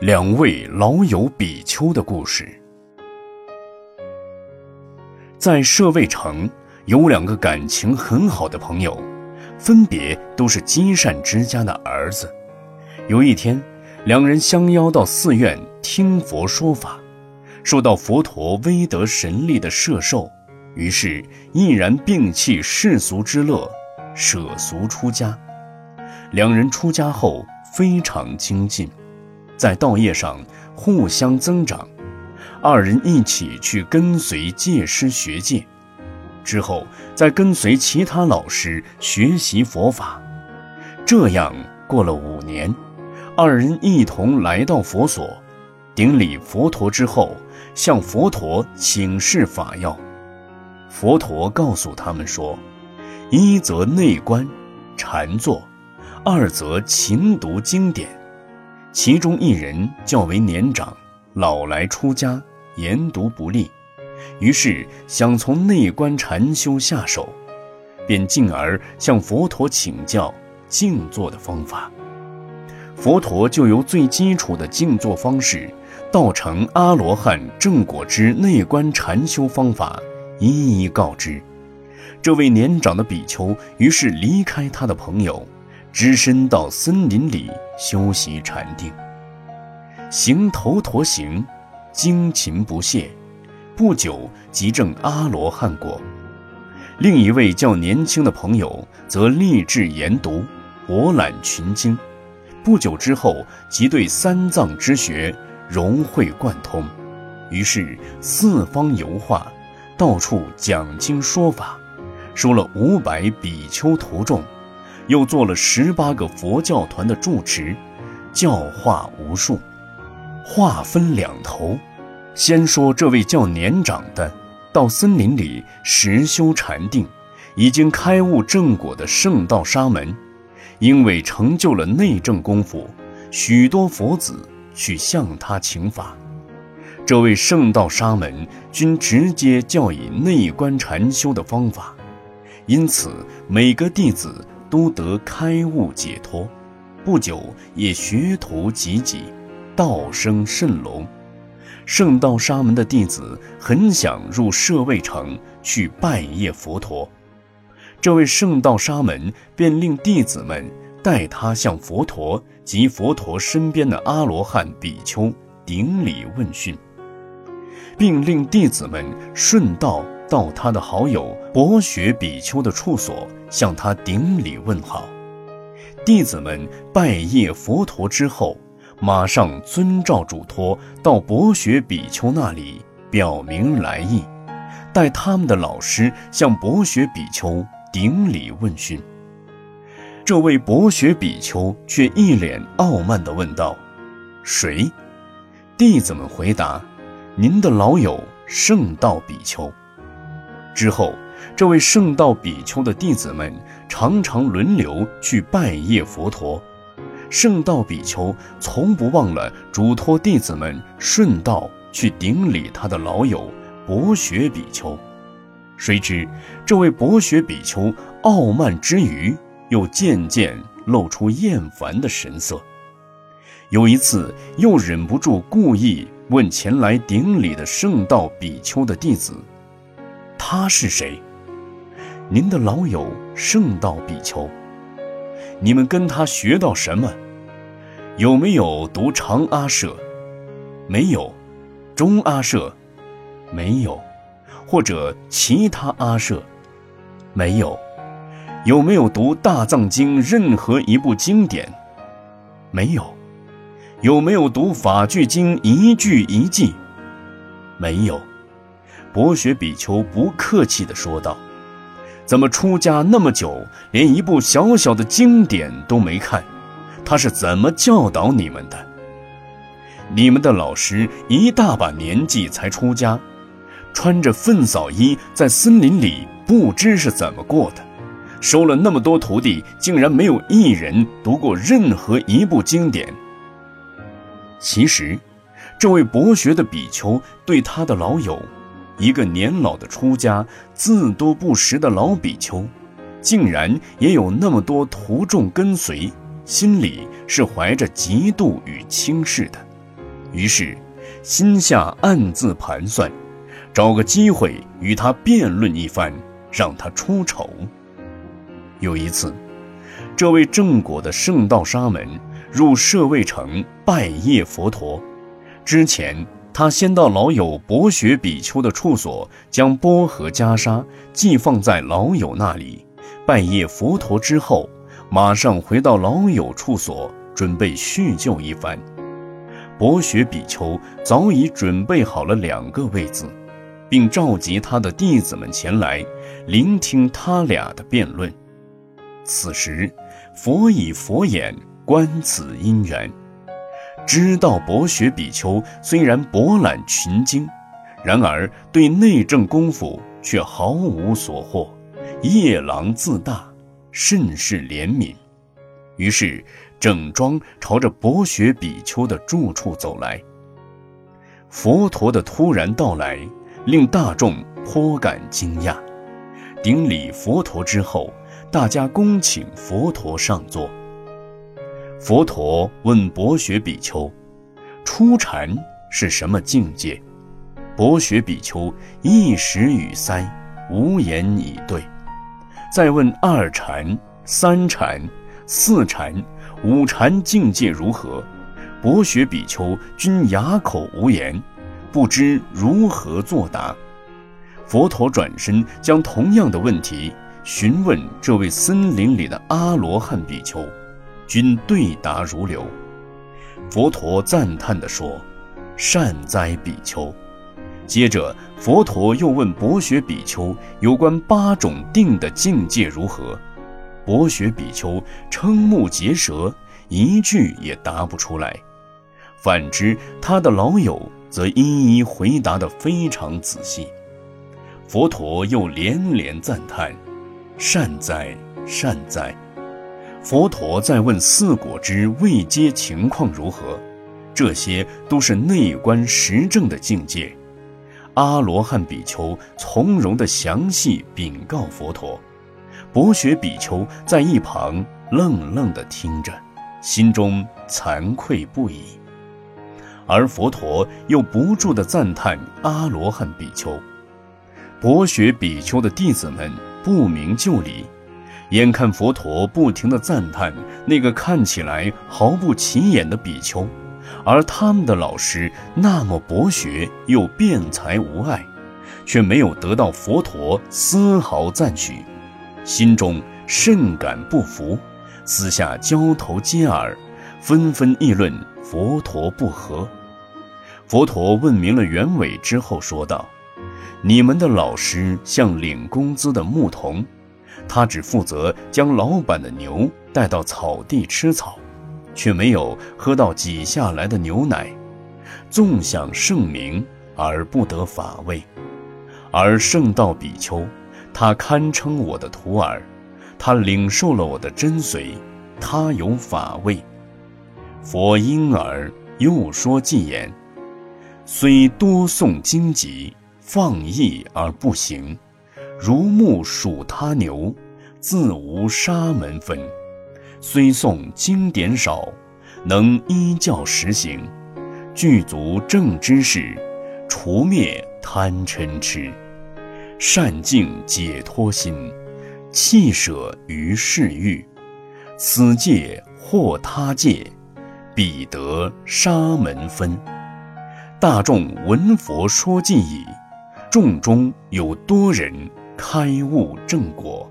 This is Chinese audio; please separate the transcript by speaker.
Speaker 1: 两位老友比丘的故事。在舍卫城，有两个感情很好的朋友，分别都是积善之家的儿子。有一天，两人相邀到寺院听佛说法，受到佛陀威德神力的摄受，于是毅然摒弃世俗之乐，舍俗出家。两人出家后非常精进。在道业上互相增长，二人一起去跟随戒师学戒，之后再跟随其他老师学习佛法。这样过了五年，二人一同来到佛所，顶礼佛陀之后，向佛陀请示法要。佛陀告诉他们说：一则内观禅坐，二则勤读经典。其中一人较为年长，老来出家，研读不利，于是想从内观禅修下手，便进而向佛陀请教静坐的方法。佛陀就由最基础的静坐方式，道成阿罗汉正果之内观禅修方法，一一告知。这位年长的比丘于是离开他的朋友。只身到森林里修习禅定，行头陀行，精勤不懈，不久即证阿罗汉果。另一位较年轻的朋友则立志研读，博览群经，不久之后即对三藏之学融会贯通，于是四方游化，到处讲经说法，收了五百比丘徒众。又做了十八个佛教团的住持，教化无数。话分两头，先说这位较年长的，到森林里实修禅定，已经开悟正果的圣道沙门，因为成就了内证功夫，许多佛子去向他请法。这位圣道沙门均直接教以内观禅修的方法，因此每个弟子。都得开悟解脱，不久也学徒济济，道声甚隆。圣道沙门的弟子很想入舍卫城去拜谒佛陀，这位圣道沙门便令弟子们带他向佛陀及佛陀身边的阿罗汉比丘顶礼问讯，并令弟子们顺道。到他的好友博学比丘的处所，向他顶礼问好。弟子们拜谒佛陀之后，马上遵照嘱托到博学比丘那里表明来意，带他们的老师向博学比丘顶礼问讯。这位博学比丘却一脸傲慢地问道：“谁？”弟子们回答：“您的老友圣道比丘。”之后，这位圣道比丘的弟子们常常轮流去拜谒佛陀。圣道比丘从不忘了嘱托弟子们顺道去顶礼他的老友博学比丘。谁知这位博学比丘傲慢之余，又渐渐露出厌烦的神色。有一次，又忍不住故意问前来顶礼的圣道比丘的弟子。他是谁？您的老友圣道比丘。你们跟他学到什么？有没有读长阿舍？没有。中阿舍？没有。或者其他阿舍？没有。有没有读大藏经任何一部经典？没有。有没有读法句经一句一记？没有。博学比丘不客气地说道：“怎么出家那么久，连一部小小的经典都没看？他是怎么教导你们的？你们的老师一大把年纪才出家，穿着粪扫衣在森林里不知是怎么过的，收了那么多徒弟，竟然没有一人读过任何一部经典。其实，这位博学的比丘对他的老友。”一个年老的出家、自多不识的老比丘，竟然也有那么多徒众跟随，心里是怀着嫉妒与轻视的。于是心下暗自盘算，找个机会与他辩论一番，让他出丑。有一次，这位正果的圣道沙门入舍卫城拜谒佛陀，之前他先到老友博学比丘的处所，将钵和袈裟寄放在老友那里。拜谒佛陀之后，马上回到老友处所，准备叙旧一番。博学比丘早已准备好了两个位子，并召集他的弟子们前来聆听他俩的辩论。此时，佛以佛眼观此因缘，知道博学比丘虽然博览群经，然而对内政功夫却毫无所获。夜郎自大，甚是怜悯，于是整装朝着博学比丘的住处走来。佛陀的突然到来，令大众颇感惊讶。顶礼佛陀之后，大家恭请佛陀上座。佛陀问博学比丘：“初禅是什么境界？”博学比丘一时语塞，无言以对。再问二禅、三禅、四禅、五禅境界如何？博学比丘均哑口无言，不知如何作答。佛陀转身将同样的问题询问这位森林里的阿罗汉比丘，均对答如流。佛陀赞叹地说：“善哉，比丘！”接着，佛陀又问博学比丘有关八种定的境界如何。博学比丘瞠目结舌，一句也答不出来。反之，他的老友则一一回答得非常仔细。佛陀又连连赞叹：“善哉，善哉！”佛陀在问四果之未接情况如何，这些都是内观实证的境界。阿罗汉比丘从容地详细禀告佛陀，博学比丘在一旁愣愣地听着，心中惭愧不已。而佛陀又不住地赞叹阿罗汉比丘。博学比丘的弟子们不明就里，眼看佛陀不停地赞叹那个看起来毫不起眼的比丘。而他们的老师那么博学又辩才无碍，却没有得到佛陀丝毫赞许，心中甚感不服，私下交头接耳，纷纷议论佛陀不和。佛陀问明了原委之后，说道：“你们的老师像领工资的牧童，他只负责将老板的牛带到草地吃草。”却没有喝到挤下来的牛奶，纵享盛名而不得法味；而圣道比丘，他堪称我的徒儿，他领受了我的真髓，他有法味。佛因而又说偈言：虽多诵经籍，放逸而不行，如木属他牛，自无沙门分。虽诵经典少，能依教实行，具足正知识，除灭贪嗔痴，善净解脱心，弃舍于世欲，此界或他界，彼得沙门分。大众闻佛说偈已，众中有多人开悟正果。